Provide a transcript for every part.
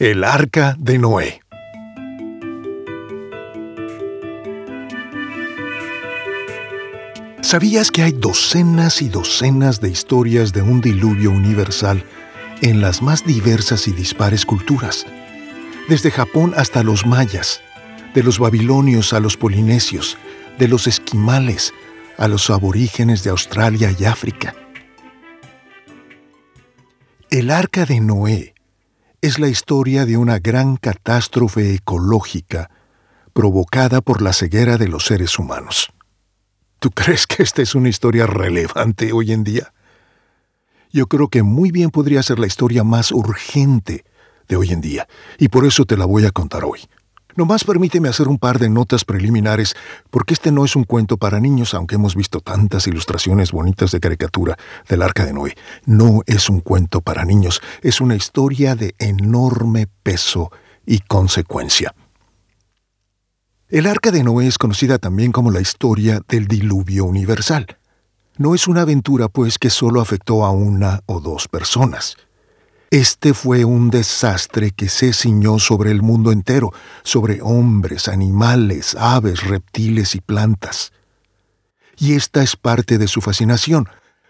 El arca de Noé. ¿Sabías que hay docenas y docenas de historias de un diluvio universal en las más diversas y dispares culturas? Desde Japón hasta los mayas, de los babilonios a los polinesios, de los esquimales a los aborígenes de Australia y África. El arca de Noé es la historia de una gran catástrofe ecológica provocada por la ceguera de los seres humanos. ¿Tú crees que esta es una historia relevante hoy en día? Yo creo que muy bien podría ser la historia más urgente de hoy en día, y por eso te la voy a contar hoy. Nomás permíteme hacer un par de notas preliminares, porque este no es un cuento para niños, aunque hemos visto tantas ilustraciones bonitas de caricatura del Arca de Noé. No es un cuento para niños, es una historia de enorme peso y consecuencia. El Arca de Noé es conocida también como la historia del diluvio universal. No es una aventura, pues, que solo afectó a una o dos personas. Este fue un desastre que se ciñó sobre el mundo entero, sobre hombres, animales, aves, reptiles y plantas. Y esta es parte de su fascinación,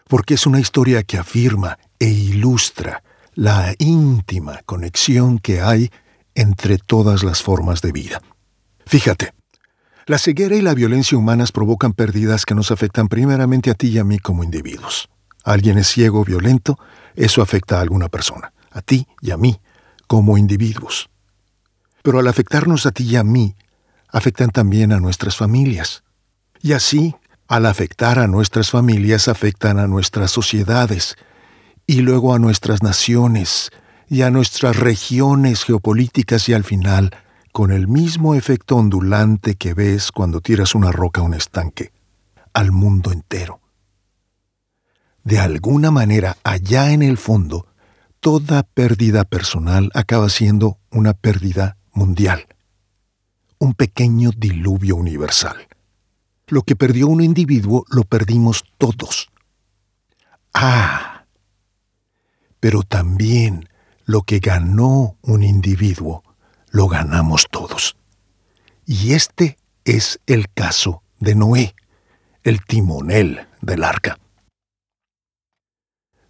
porque es una historia que afirma e ilustra la íntima conexión que hay entre todas las formas de vida. Fíjate, la ceguera y la violencia humanas provocan pérdidas que nos afectan primeramente a ti y a mí como individuos. Alguien es ciego violento, eso afecta a alguna persona, a ti y a mí, como individuos. Pero al afectarnos a ti y a mí, afectan también a nuestras familias. Y así, al afectar a nuestras familias, afectan a nuestras sociedades, y luego a nuestras naciones, y a nuestras regiones geopolíticas y al final, con el mismo efecto ondulante que ves cuando tiras una roca a un estanque, al mundo entero de alguna manera allá en el fondo, toda pérdida personal acaba siendo una pérdida mundial, un pequeño diluvio universal. Lo que perdió un individuo lo perdimos todos. Ah, pero también lo que ganó un individuo lo ganamos todos. Y este es el caso de Noé, el timonel del arca.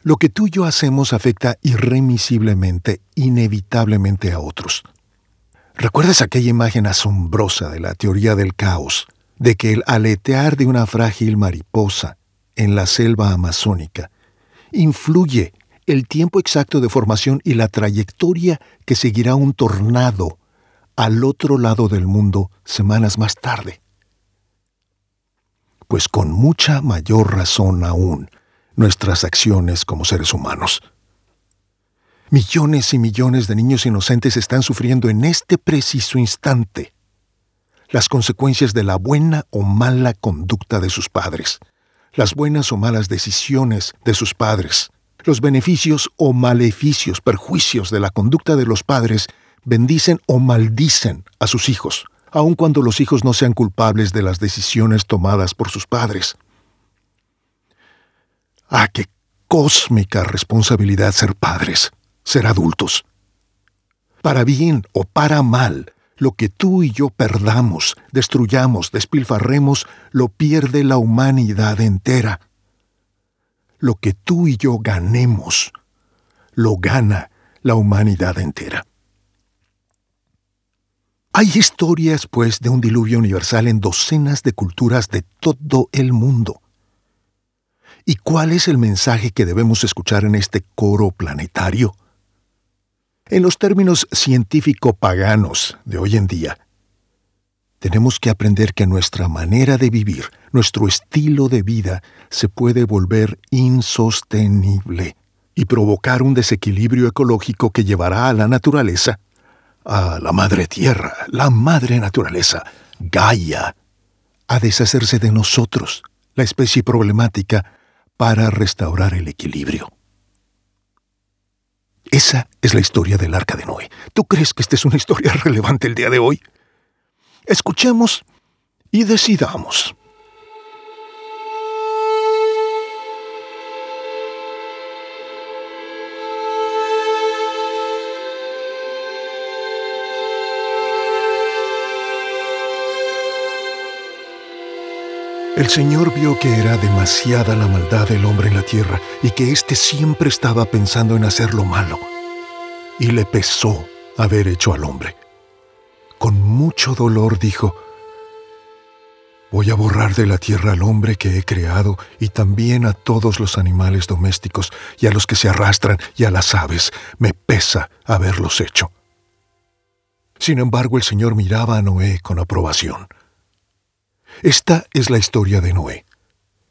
Lo que tú y yo hacemos afecta irremisiblemente, inevitablemente a otros. ¿Recuerdas aquella imagen asombrosa de la teoría del caos, de que el aletear de una frágil mariposa en la selva amazónica influye el tiempo exacto de formación y la trayectoria que seguirá un tornado al otro lado del mundo semanas más tarde? Pues con mucha mayor razón aún, nuestras acciones como seres humanos. Millones y millones de niños inocentes están sufriendo en este preciso instante las consecuencias de la buena o mala conducta de sus padres, las buenas o malas decisiones de sus padres, los beneficios o maleficios, perjuicios de la conducta de los padres bendicen o maldicen a sus hijos, aun cuando los hijos no sean culpables de las decisiones tomadas por sus padres. Ah, qué cósmica responsabilidad ser padres, ser adultos. Para bien o para mal, lo que tú y yo perdamos, destruyamos, despilfarremos, lo pierde la humanidad entera. Lo que tú y yo ganemos, lo gana la humanidad entera. Hay historias, pues, de un diluvio universal en docenas de culturas de todo el mundo. ¿Y cuál es el mensaje que debemos escuchar en este coro planetario? En los términos científico-paganos de hoy en día, tenemos que aprender que nuestra manera de vivir, nuestro estilo de vida, se puede volver insostenible y provocar un desequilibrio ecológico que llevará a la naturaleza, a la madre tierra, la madre naturaleza, Gaia, a deshacerse de nosotros, la especie problemática, para restaurar el equilibrio. Esa es la historia del arca de Noé. ¿Tú crees que esta es una historia relevante el día de hoy? Escuchemos y decidamos. El Señor vio que era demasiada la maldad del hombre en la tierra y que éste siempre estaba pensando en hacer lo malo. Y le pesó haber hecho al hombre. Con mucho dolor dijo, Voy a borrar de la tierra al hombre que he creado y también a todos los animales domésticos y a los que se arrastran y a las aves. Me pesa haberlos hecho. Sin embargo, el Señor miraba a Noé con aprobación. Esta es la historia de Noé.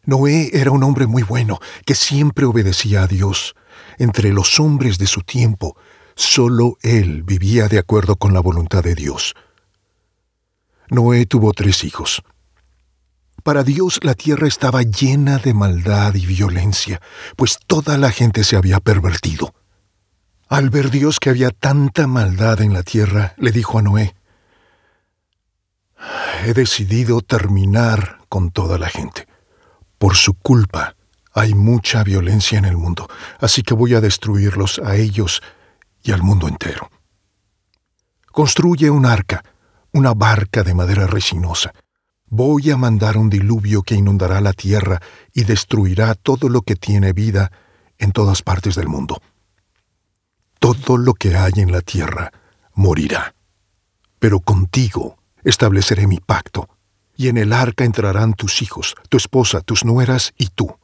Noé era un hombre muy bueno, que siempre obedecía a Dios. Entre los hombres de su tiempo, solo él vivía de acuerdo con la voluntad de Dios. Noé tuvo tres hijos. Para Dios la tierra estaba llena de maldad y violencia, pues toda la gente se había pervertido. Al ver Dios que había tanta maldad en la tierra, le dijo a Noé, He decidido terminar con toda la gente. Por su culpa hay mucha violencia en el mundo, así que voy a destruirlos a ellos y al mundo entero. Construye un arca, una barca de madera resinosa Voy a mandar un diluvio que inundará la tierra y destruirá todo lo que tiene vida en todas partes del mundo. Todo lo que hay en la tierra morirá. Pero contigo estableceré mi pacto, y en el arca entrarán tus hijos, tu esposa, tus nueras y tú.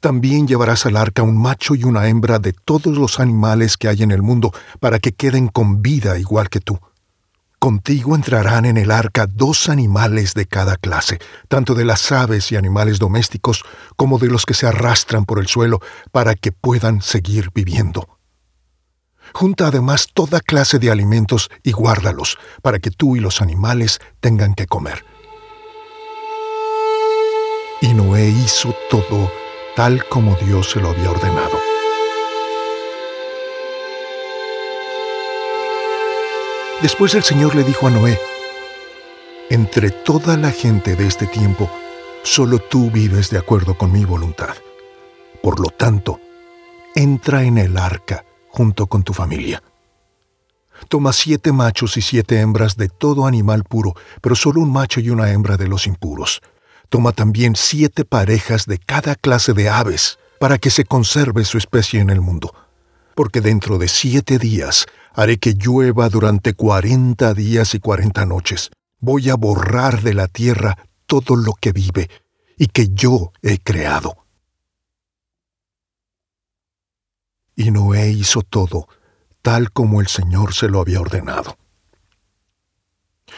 También llevarás al arca un macho y una hembra de todos los animales que hay en el mundo, para que queden con vida igual que tú. Contigo entrarán en el arca dos animales de cada clase, tanto de las aves y animales domésticos como de los que se arrastran por el suelo, para que puedan seguir viviendo. Junta además toda clase de alimentos y guárdalos, para que tú y los animales tengan que comer. Y Noé hizo todo tal como Dios se lo había ordenado. Después el Señor le dijo a Noé, Entre toda la gente de este tiempo, solo tú vives de acuerdo con mi voluntad. Por lo tanto, entra en el arca junto con tu familia. Toma siete machos y siete hembras de todo animal puro, pero solo un macho y una hembra de los impuros. Toma también siete parejas de cada clase de aves, para que se conserve su especie en el mundo. Porque dentro de siete días Haré que llueva durante cuarenta días y cuarenta noches. Voy a borrar de la tierra todo lo que vive y que yo he creado. Y Noé hizo todo tal como el Señor se lo había ordenado.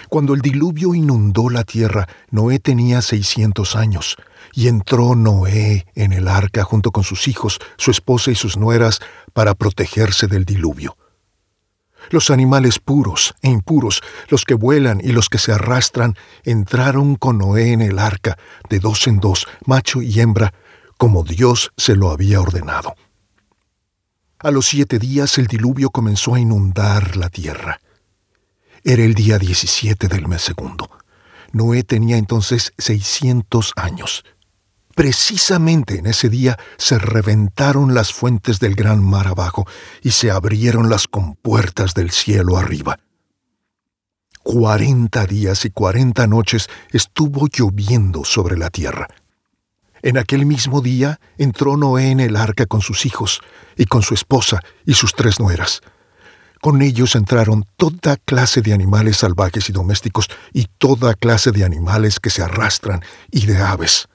Cuando el diluvio inundó la tierra, Noé tenía seiscientos años, y entró Noé en el arca junto con sus hijos, su esposa y sus nueras, para protegerse del diluvio los animales puros e impuros, los que vuelan y los que se arrastran, entraron con Noé en el arca, de dos en dos, macho y hembra, como Dios se lo había ordenado. A los siete días el diluvio comenzó a inundar la tierra. Era el día diecisiete del mes segundo. Noé tenía entonces seiscientos años. Precisamente en ese día se reventaron las fuentes del gran mar abajo y se abrieron las compuertas del cielo arriba. Cuarenta días y cuarenta noches estuvo lloviendo sobre la tierra. En aquel mismo día entró Noé en el arca con sus hijos y con su esposa y sus tres nueras. Con ellos entraron toda clase de animales salvajes y domésticos y toda clase de animales que se arrastran y de aves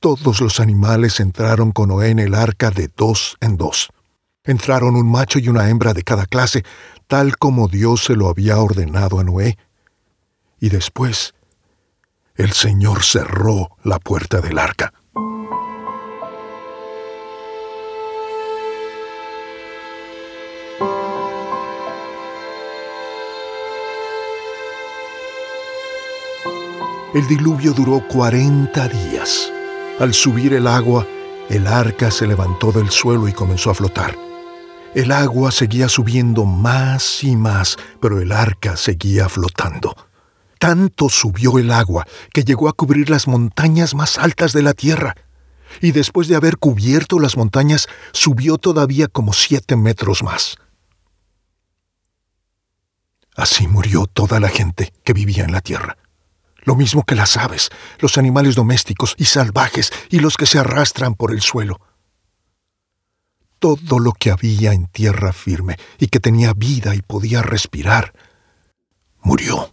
todos los animales entraron con Noé en el arca de dos en dos. Entraron un macho y una hembra de cada clase, tal como Dios se lo había ordenado a Noé. Y después, el Señor cerró la puerta del arca. El diluvio duró cuarenta días. Al subir el agua, el arca se levantó del suelo y comenzó a flotar. El agua seguía subiendo más y más, pero el arca seguía flotando. Tanto subió el agua que llegó a cubrir las montañas más altas de la tierra. Y después de haber cubierto las montañas, subió todavía como siete metros más. Así murió toda la gente que vivía en la tierra. lo mismo que las aves, los animales domésticos y salvajes y los que se arrastran por el suelo. Todo lo que había en tierra firme y que tenía vida y podía respirar, murió.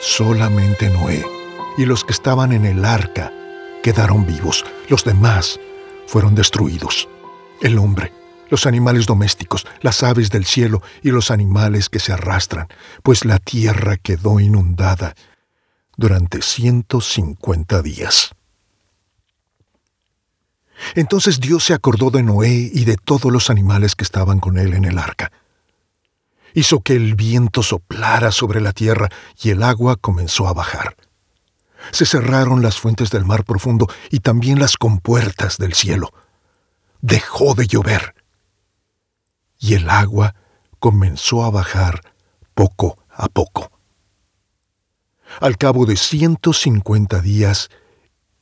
Solamente Noé y los que estaban en el arca quedaron vivos, los demás fueron destruidos. El hombre, los animales domésticos, las aves del cielo y los animales que se arrastran, pues la tierra quedó inundada durante 150 días. Entonces Dios se acordó de Noé y de todos los animales que estaban con él en el arca. Hizo que el viento soplara sobre la tierra y el agua comenzó a bajar. Se cerraron las fuentes del mar profundo y también las compuertas del cielo. Dejó de llover. Y el agua comenzó a bajar poco a poco. Al cabo de 150 días,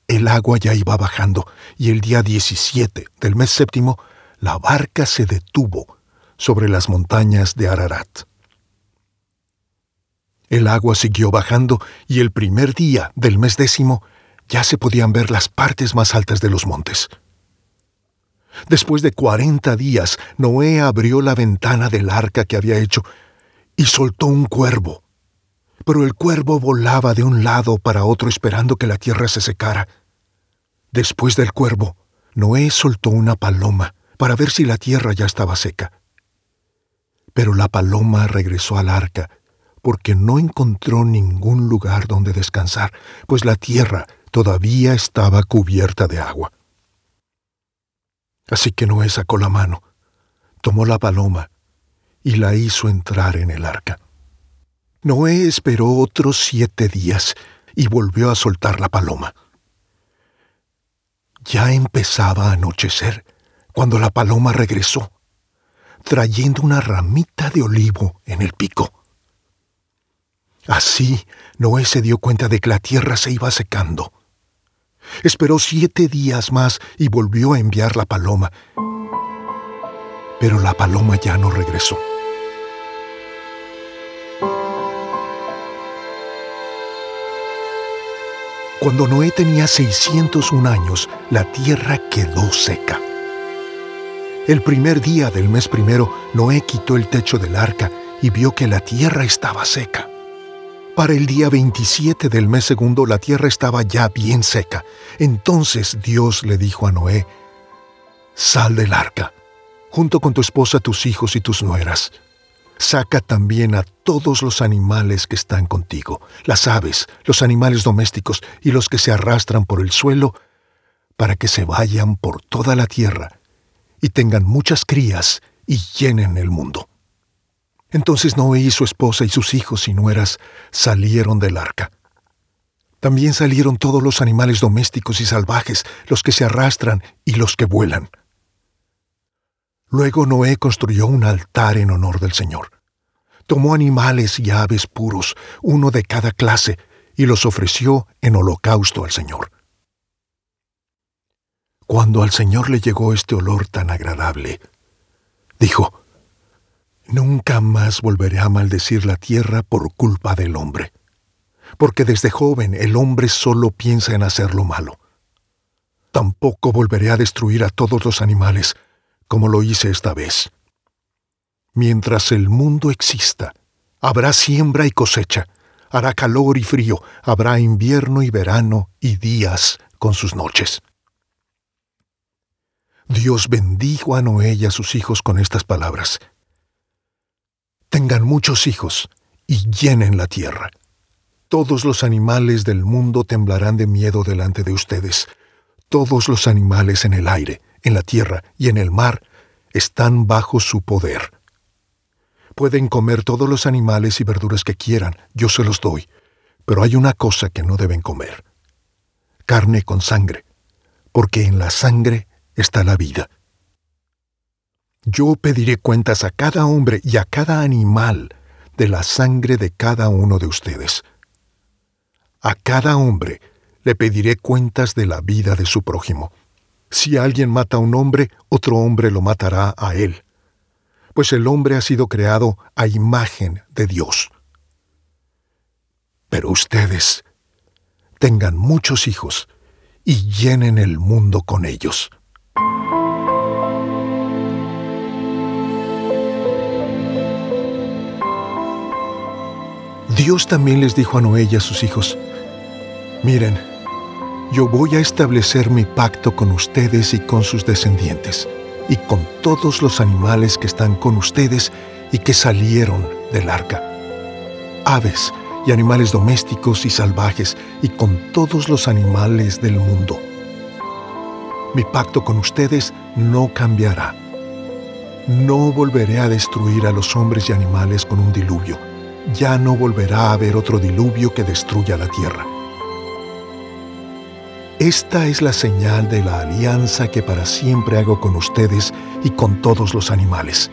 el agua ya iba bajando y el día 17 del mes séptimo, la barca se detuvo sobre las montañas de Ararat. El agua siguió bajando y el primer día del mes décimo ya se podían ver las partes más altas de los montes. Después de cuarenta días, Noé abrió la ventana del arca que había hecho y soltó un cuervo. Pero el cuervo volaba de un lado para otro esperando que la tierra se secara. Después del cuervo, Noé soltó una paloma para ver si la tierra ya estaba seca. Pero la paloma regresó al arca porque no encontró ningún lugar donde descansar, pues la tierra todavía estaba cubierta de agua. Así que Noé sacó la mano, tomó la paloma y la hizo entrar en el arca. Noé esperó otros siete días y volvió a soltar la paloma. Ya empezaba a anochecer cuando la paloma regresó, trayendo una ramita de olivo en el pico. Así, Noé se dio cuenta de que la tierra se iba secando. Esperó siete días más y volvió a enviar la paloma. Pero la paloma ya no regresó. Cuando Noé tenía 601 años, la tierra quedó seca. El primer día del mes primero, Noé quitó el techo del arca y vio que la tierra estaba seca. Para el día 27 del mes segundo la tierra estaba ya bien seca. Entonces Dios le dijo a Noé, Sal del arca, junto con tu esposa, tus hijos y tus nueras. Saca también a todos los animales que están contigo, las aves, los animales domésticos y los que se arrastran por el suelo, para que se vayan por toda la tierra y tengan muchas crías y llenen el mundo. Entonces Noé y su esposa y sus hijos y nueras salieron del arca. También salieron todos los animales domésticos y salvajes, los que se arrastran y los que vuelan. Luego Noé construyó un altar en honor del Señor. Tomó animales y aves puros, uno de cada clase, y los ofreció en holocausto al Señor. Cuando al Señor le llegó este olor tan agradable, dijo, Nunca más volveré a maldecir la tierra por culpa del hombre, porque desde joven el hombre solo piensa en hacer lo malo. Tampoco volveré a destruir a todos los animales, como lo hice esta vez. Mientras el mundo exista, habrá siembra y cosecha, hará calor y frío, habrá invierno y verano y días con sus noches. Dios bendijo a Noé y a sus hijos con estas palabras tengan muchos hijos y llenen la tierra. Todos los animales del mundo temblarán de miedo delante de ustedes. Todos los animales en el aire, en la tierra y en el mar están bajo su poder. Pueden comer todos los animales y verduras que quieran, yo se los doy, pero hay una cosa que no deben comer. Carne con sangre, porque en la sangre está la vida yo pediré cuentas a cada hombre y a cada animal de la sangre de cada uno de ustedes. A cada hombre le pediré cuentas de la vida de su prójimo. Si alguien mata a un hombre, otro hombre lo matará a él. Pues el hombre ha sido creado a imagen de Dios. Pero ustedes tengan muchos hijos y llenen el mundo con ellos. Dios también les dijo a Noé y a sus hijos, miren, yo voy a establecer mi pacto con ustedes y con sus descendientes, y con todos los animales que están con ustedes y que salieron del arca. Aves y animales domésticos y salvajes, y con todos los animales del mundo. Mi pacto con ustedes no cambiará. No volveré a destruir a los hombres y animales con un diluvio. Ya no volverá a haber otro diluvio que destruya la tierra esta es la señal de la alianza que para siempre hago con ustedes y con todos los animales.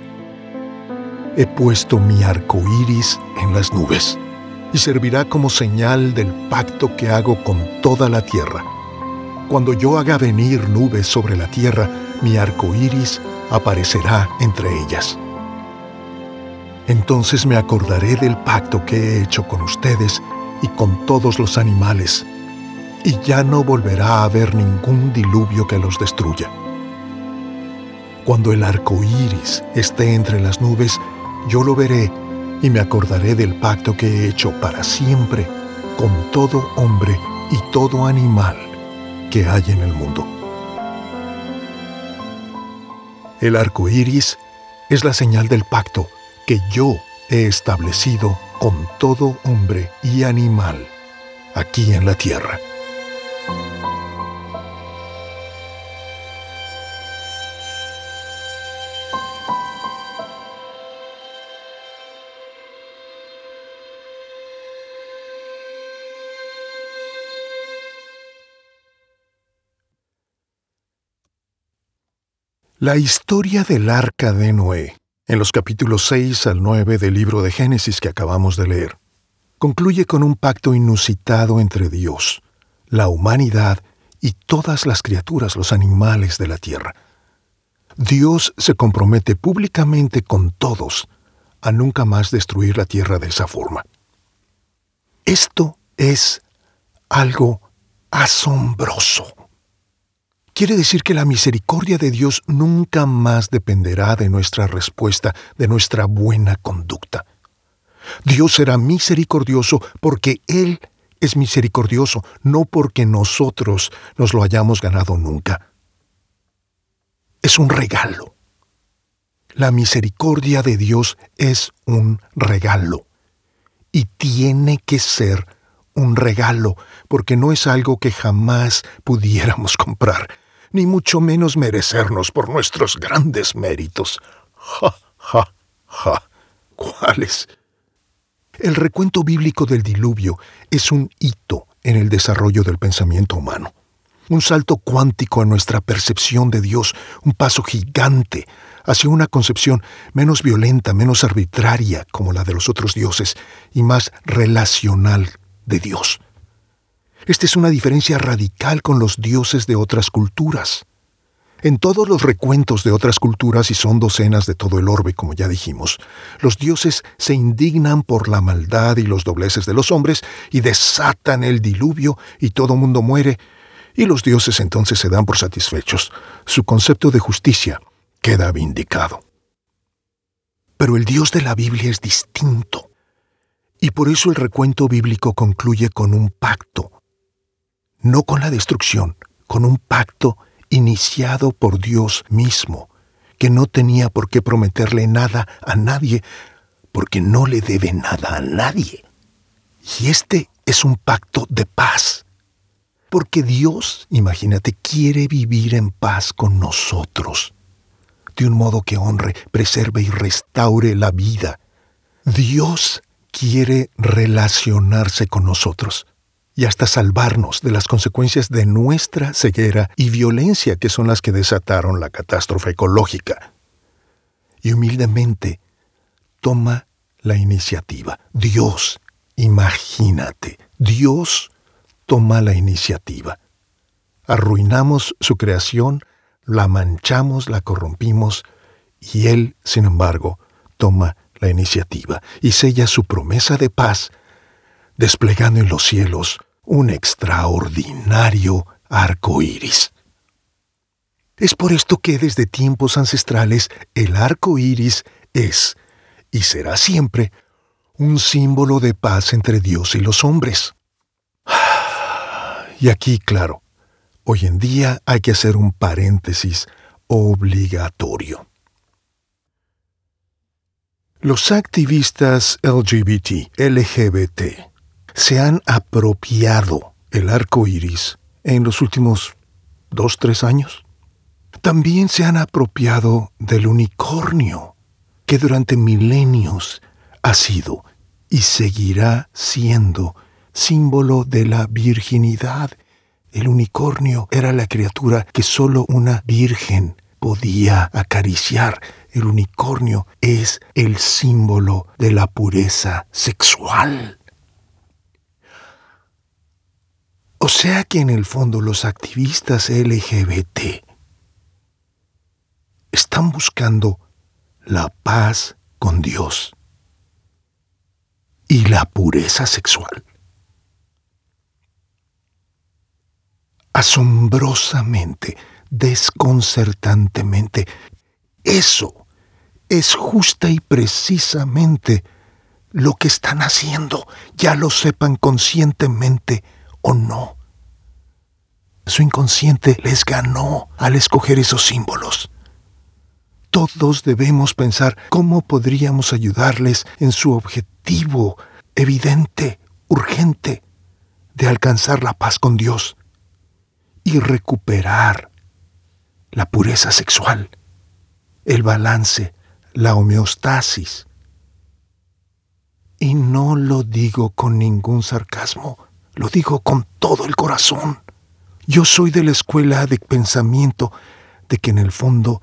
He puesto mi arco iris en las nubes y servirá como señal del pacto que hago con toda la tierra. Cuando yo haga venir nubes sobre la tierra, mi arco iris aparecerá entre ellas. Entonces me acordaré del pacto que he hecho con ustedes y con todos los animales y ya no volverá a haber ningún diluvio que los destruya. Cuando el arco iris esté entre las nubes, yo lo veré y me acordaré del pacto que he hecho para siempre con todo hombre y todo animal que hay en el mundo. El arco iris es la señal del pacto que yo he establecido con todo hombre y animal aquí en la tierra. La historia del arca de Noé, en los capítulos 6 al 9 del libro de Génesis que acabamos de leer, concluye con un pacto inusitado entre Dios, la humanidad y todas las criaturas, los animales de la tierra. Dios se compromete públicamente con todos a nunca más destruir la tierra de esa forma. Esto es algo asombroso. Quiere decir que la misericordia de Dios nunca más dependerá de nuestra respuesta, de nuestra buena conducta. Dios será misericordioso porque Él es misericordioso, no porque nosotros nos lo hayamos ganado nunca. Es un regalo. La misericordia de Dios es un regalo. Y tiene que ser un regalo, porque no es algo que jamás pudiéramos comprar ni mucho menos merecernos por nuestros grandes méritos. Ja, ja, ja. ¿Cuáles? El recuento bíblico del diluvio es un hito en el desarrollo del pensamiento humano. Un salto cuántico a nuestra percepción de Dios, un paso gigante hacia una concepción menos violenta, menos arbitraria como la de los otros dioses y más relacional de Dios. Esta es una diferencia radical con los dioses de otras culturas. En todos los recuentos de otras culturas, y son docenas de todo el orbe, como ya dijimos, los dioses se indignan por la maldad y los dobleces de los hombres y desatan el diluvio y todo mundo muere, y los dioses entonces se dan por satisfechos. Su concepto de justicia queda vindicado. Pero el Dios de la Biblia es distinto, y por eso el recuento bíblico concluye con un pacto no con la destrucción, con un pacto iniciado por Dios mismo, que no tenía por qué prometerle nada a nadie, porque no le debe nada a nadie. Y este es un pacto de paz, porque Dios, imagínate, quiere vivir en paz con nosotros, de un modo que honre, preserve y restaure la vida. Dios quiere relacionarse con nosotros y hasta salvarnos de las consecuencias de nuestra ceguera y violencia que son las que desataron la catástrofe ecológica. Y humildemente toma la iniciativa. Dios, imagínate, Dios toma la iniciativa. arruinamos su creación, la manchamos, la corrompimos, y Él, sin embargo, toma la iniciativa y sella su promesa de paz, desplegando en los cielos un extraordinario arco iris. Es por esto que desde tiempos ancestrales el arco iris es y será siempre un símbolo de paz entre Dios y los hombres. Y aquí, claro, hoy en día hay que hacer un paréntesis obligatorio. Los activistas LGBT, LGBT, se han apropiado el arco iris en los últimos dos, tres años. También se han apropiado del unicornio, que durante milenios ha sido y seguirá siendo símbolo de la virginidad. El unicornio era la criatura que sólo una virgen podía acariciar. El unicornio es el símbolo de la pureza sexual. O sea que en el fondo los activistas LGBT están buscando la paz con Dios y la pureza sexual. Asombrosamente, desconcertantemente, eso es justa y precisamente lo que están haciendo, ya lo sepan conscientemente o no. Su inconsciente les ganó al escoger esos símbolos. Todos debemos pensar cómo podríamos ayudarles en su objetivo evidente, urgente, de alcanzar la paz con Dios y recuperar la pureza sexual, el balance, la homeostasis. Y no lo digo con ningún sarcasmo, lo digo con todo el corazón. Yo soy de la escuela de pensamiento de que en el fondo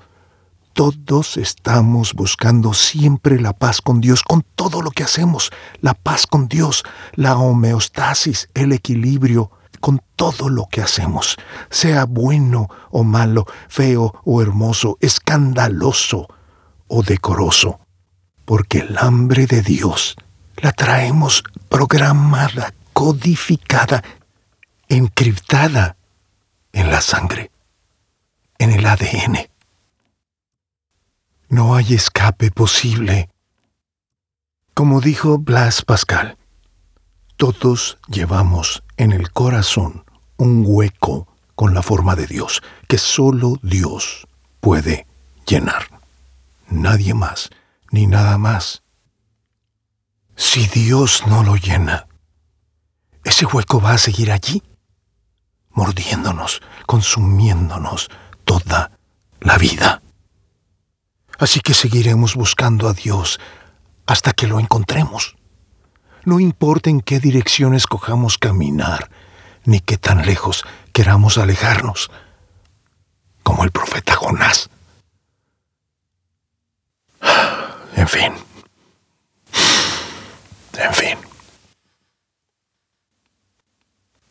todos estamos buscando siempre la paz con Dios, con todo lo que hacemos, la paz con Dios, la homeostasis, el equilibrio, con todo lo que hacemos, sea bueno o malo, feo o hermoso, escandaloso o decoroso, porque el hambre de Dios la traemos programada, codificada, encriptada en la sangre, en el ADN. No hay escape posible. Como dijo Blas Pascal, todos llevamos en el corazón un hueco con la forma de Dios que solo Dios puede llenar. Nadie más, ni nada más. Si Dios no lo llena, ese hueco va a seguir allí, mordiéndonos, consumiéndonos toda la vida. Así que seguiremos buscando a Dios hasta que lo encontremos. No importa en qué dirección escojamos caminar, ni qué tan lejos queramos alejarnos, como el profeta Jonás. En fin. En fin.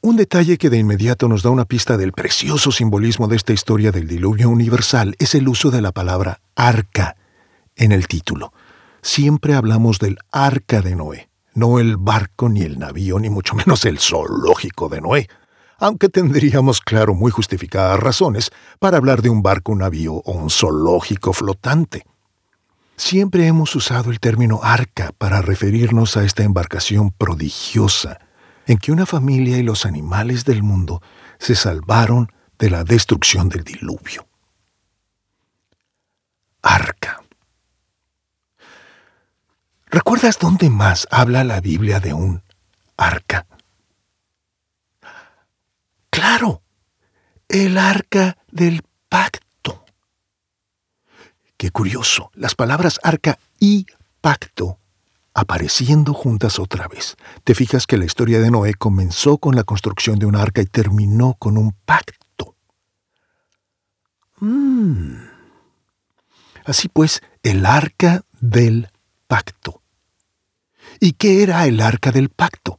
Un detalle que de inmediato nos da una pista del precioso simbolismo de esta historia del diluvio universal es el uso de la palabra arca en el título. Siempre hablamos del arca de Noé, no el barco ni el navío, ni mucho menos el zoológico de Noé, aunque tendríamos, claro, muy justificadas razones para hablar de un barco, un navío o un zoológico flotante. Siempre hemos usado el término arca para referirnos a esta embarcación prodigiosa, en que una familia y los animales del mundo se salvaron de la destrucción del diluvio. Arca. ¿Recuerdas dónde más habla la Biblia de un arca? Claro, el arca del pacto. Qué curioso, las palabras arca y pacto apareciendo juntas otra vez. Te fijas que la historia de Noé comenzó con la construcción de un arca y terminó con un pacto. Mm. Así pues, el arca del pacto. ¿Y qué era el arca del pacto?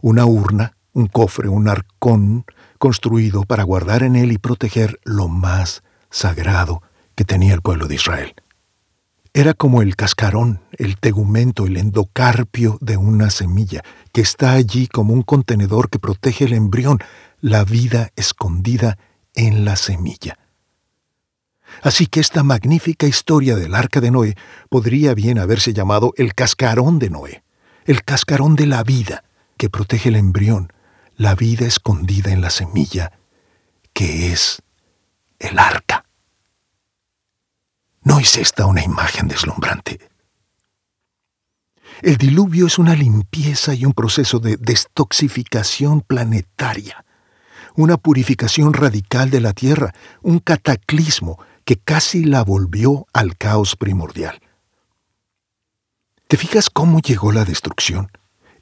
Una urna, un cofre, un arcón construido para guardar en él y proteger lo más sagrado que tenía el pueblo de Israel. Era como el cascarón, el tegumento, el endocarpio de una semilla, que está allí como un contenedor que protege el embrión, la vida escondida en la semilla. Así que esta magnífica historia del arca de Noé podría bien haberse llamado el cascarón de Noé, el cascarón de la vida, que protege el embrión, la vida escondida en la semilla, que es el arca. ¿No es esta una imagen deslumbrante? El diluvio es una limpieza y un proceso de destoxificación planetaria, una purificación radical de la Tierra, un cataclismo que casi la volvió al caos primordial. ¿Te fijas cómo llegó la destrucción?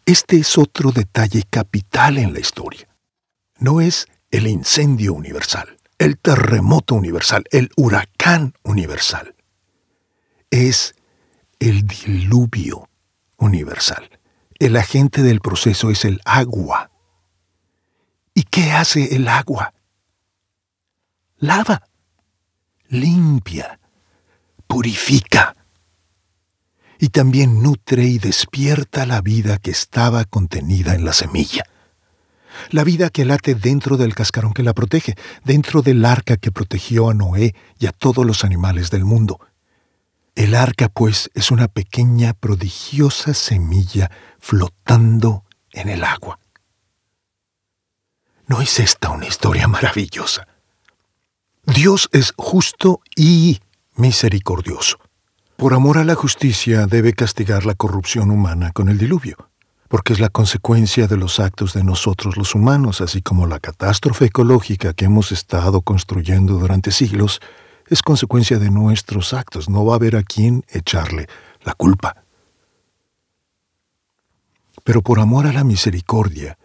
Este es otro detalle capital en la historia. No es el incendio universal, el terremoto universal, el huracán universal. Es el diluvio universal. El agente del proceso es el agua. ¿Y qué hace el agua? Lava, limpia, purifica y también nutre y despierta la vida que estaba contenida en la semilla. La vida que late dentro del cascarón que la protege, dentro del arca que protegió a Noé y a todos los animales del mundo. El arca, pues, es una pequeña, prodigiosa semilla flotando en el agua. ¿No es esta una historia maravillosa? Dios es justo y misericordioso. Por amor a la justicia debe castigar la corrupción humana con el diluvio, porque es la consecuencia de los actos de nosotros los humanos, así como la catástrofe ecológica que hemos estado construyendo durante siglos es consecuencia de nuestros actos. No va a haber a quien echarle la culpa. Pero por amor a la misericordia,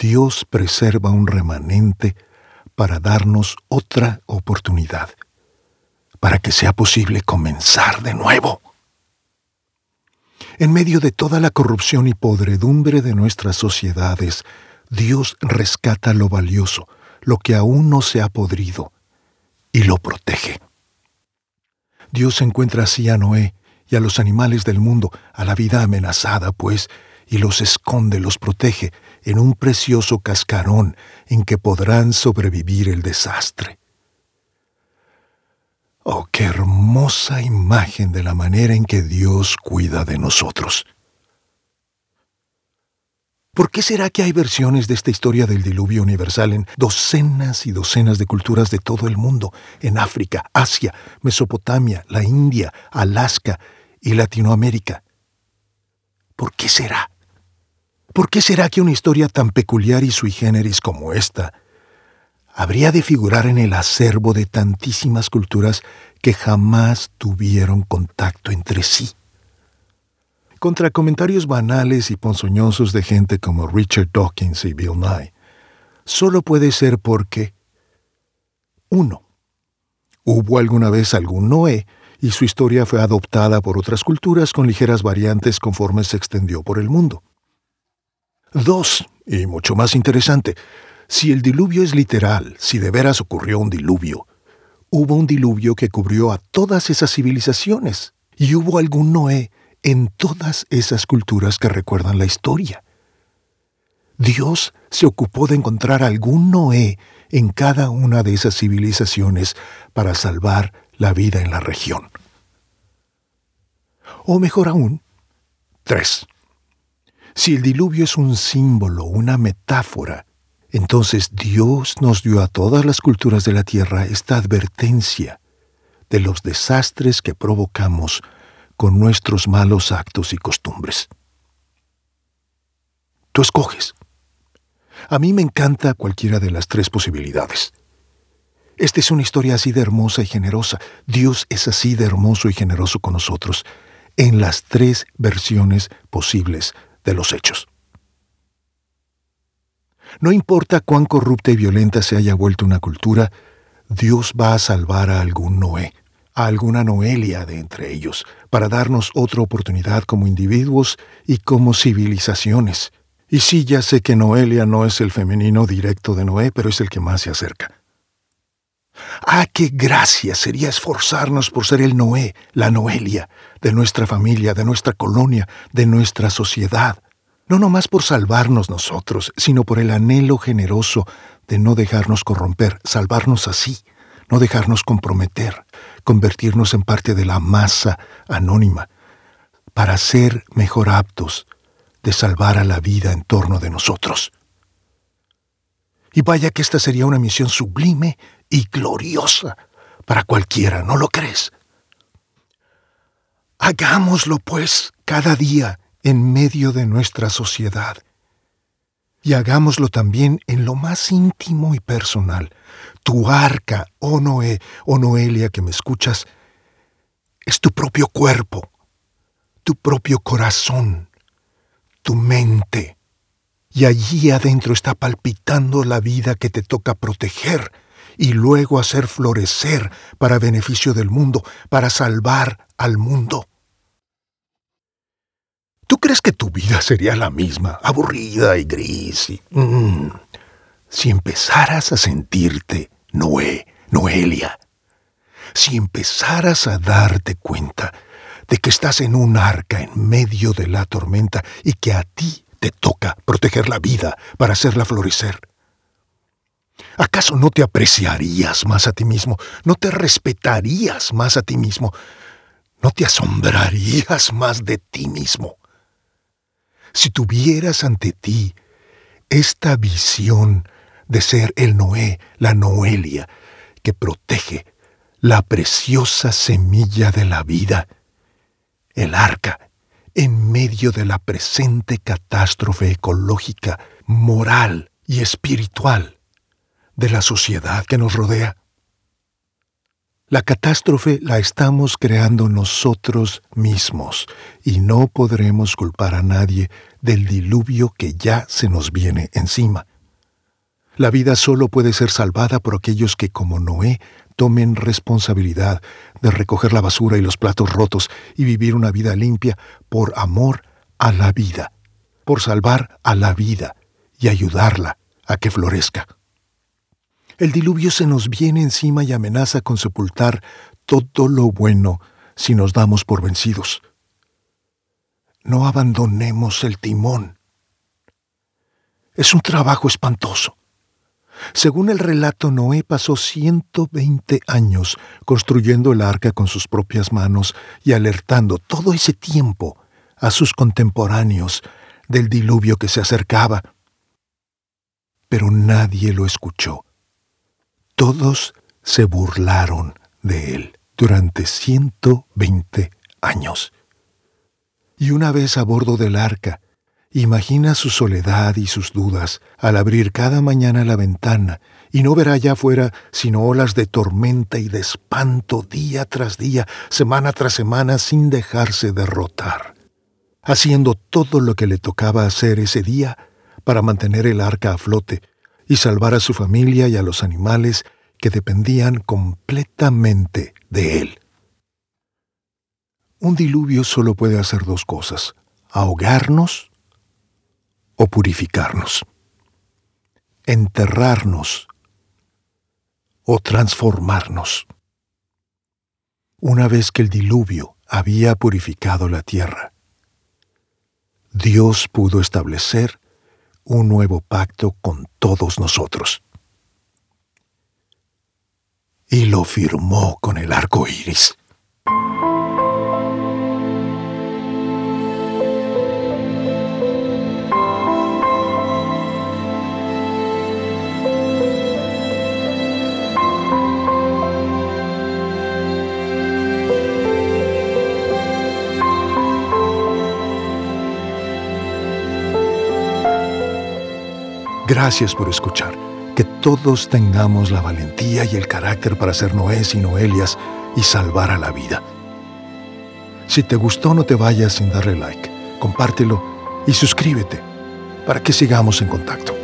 Dios preserva un remanente para darnos otra oportunidad para que sea posible comenzar de nuevo. En medio de toda la corrupción y podredumbre de nuestras sociedades, Dios rescata lo valioso, lo que aún no se ha podrido, y lo protege. Dios encuentra así a Noé y a los animales del mundo, a la vida amenazada, pues, y los esconde, los protege en un precioso cascarón en que podrán sobrevivir el desastre. Oh, qué hermosa imagen de la manera en que Dios cuida de nosotros. ¿Por qué será que hay versiones de esta historia del diluvio universal en docenas y docenas de culturas de todo el mundo, en África, Asia, Mesopotamia, la India, Alaska y Latinoamérica? ¿Por qué será? ¿Por qué será que una historia tan peculiar y sui generis como esta habría de figurar en el acervo de tantísimas culturas que jamás tuvieron contacto entre sí. Contra comentarios banales y ponzoñosos de gente como Richard Dawkins y Bill Nye, solo puede ser porque 1. Hubo alguna vez algún Noé y su historia fue adoptada por otras culturas con ligeras variantes conforme se extendió por el mundo. 2. Y mucho más interesante, si el diluvio es literal, si de veras ocurrió un diluvio, hubo un diluvio que cubrió a todas esas civilizaciones, y hubo algún Noé en todas esas culturas que recuerdan la historia. Dios se ocupó de encontrar algún Noé en cada una de esas civilizaciones para salvar la vida en la región. O mejor aún, tres. Si el diluvio es un símbolo, una metáfora, entonces Dios nos dio a todas las culturas de la tierra esta advertencia de los desastres que provocamos con nuestros malos actos y costumbres. Tú escoges. A mí me encanta cualquiera de las tres posibilidades. Esta es una historia así de hermosa y generosa. Dios es así de hermoso y generoso con nosotros en las tres versiones posibles de los hechos. No importa cuán corrupta y violenta se haya vuelto una cultura, Dios va a salvar a algún Noé, a alguna Noelia de entre ellos, para darnos otra oportunidad como individuos y como civilizaciones, Y sí, ya sé que Noelia no es el femenino directo de Noé, pero es el que más se acerca. Ah, qué gracia sería esforzarnos por ser el Noé, la Noelia, de nuestra familia, de nuestra colonia, de nuestra sociedad. No nomás por salvarnos nosotros, sino por el anhelo generoso de no dejarnos corromper, salvarnos así, no dejarnos comprometer, convertirnos en parte de la masa anónima, para ser mejor aptos de salvar a la vida en torno de nosotros. Y vaya que esta sería una misión sublime y gloriosa para cualquiera, ¿no lo crees? Hagámoslo, pues, cada día en medio de nuestra sociedad. Y hagámoslo también en lo más íntimo y personal. Tu arca, oh Noé, oh Noelia que me escuchas, es tu propio cuerpo, tu propio corazón, tu mente. Y allí adentro está palpitando la vida que te toca proteger y luego hacer florecer para beneficio del mundo, para salvar al mundo. ¿Tú crees que tu vida sería la misma, aburrida y gris? Y, mm, si empezaras a sentirte Noé, Noelia, si empezaras a darte cuenta de que estás en un arca en medio de la tormenta y que a ti te toca proteger la vida para hacerla florecer. ¿Acaso no te apreciarías más a ti mismo? ¿No te respetarías más a ti mismo? ¿No te asombrarías más de ti mismo? Si tuvieras ante ti esta visión de ser el Noé, la Noelia, que protege la preciosa semilla de la vida, el arca, en medio de la presente catástrofe ecológica, moral y espiritual de la sociedad que nos rodea. La catástrofe la estamos creando nosotros mismos y no podremos culpar a nadie del diluvio que ya se nos viene encima. La vida solo puede ser salvada por aquellos que, como Noé, tomen responsabilidad de recoger la basura y los platos rotos y vivir una vida limpia por amor a la vida, por salvar a la vida y ayudarla a que florezca. El diluvio se nos viene encima y amenaza con sepultar todo lo bueno si nos damos por vencidos. No abandonemos el timón. Es un trabajo espantoso. Según el relato, Noé pasó 120 años construyendo el arca con sus propias manos y alertando todo ese tiempo a sus contemporáneos del diluvio que se acercaba. Pero nadie lo escuchó. Todos se burlaron de él durante 120 años. Y una vez a bordo del arca, Imagina su soledad y sus dudas al abrir cada mañana la ventana y no ver allá afuera sino olas de tormenta y de espanto día tras día, semana tras semana, sin dejarse derrotar, haciendo todo lo que le tocaba hacer ese día para mantener el arca a flote y salvar a su familia y a los animales que dependían completamente de él. Un diluvio solo puede hacer dos cosas, ahogarnos o purificarnos, enterrarnos o transformarnos. Una vez que el diluvio había purificado la tierra, Dios pudo establecer un nuevo pacto con todos nosotros. Y lo firmó con el arco iris. Gracias por escuchar. Que todos tengamos la valentía y el carácter para ser Noés y Noelias y salvar a la vida. Si te gustó, no te vayas sin darle like. Compártelo y suscríbete para que sigamos en contacto.